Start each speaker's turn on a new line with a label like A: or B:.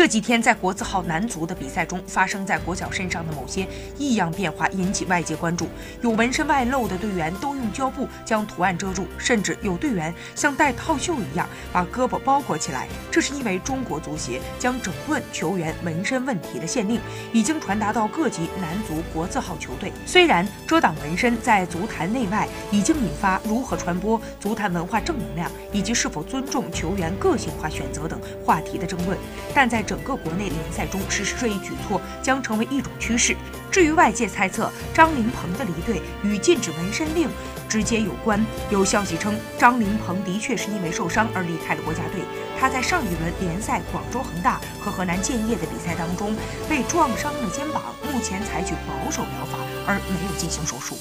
A: 这几天在国字号男足的比赛中，发生在国脚身上的某些异样变化引起外界关注。有纹身外露的队员都用胶布将图案遮住，甚至有队员像戴套袖一样把胳膊包裹起来。这是因为中国足协将整顿球员纹身问题的限令已经传达到各级男足国字号球队。虽然遮挡纹身在足坛内外已经引发如何传播足坛文化正能量以及是否尊重球员个性化选择等话题的争论，但在整个国内联赛中实施这一举措将成为一种趋势。至于外界猜测张琳芃的离队与禁止纹身令直接有关，有消息称张琳芃的确是因为受伤而离开了国家队。他在上一轮联赛广州恒大和河南建业的比赛当中被撞伤了肩膀，目前采取保守疗法而没有进行手术。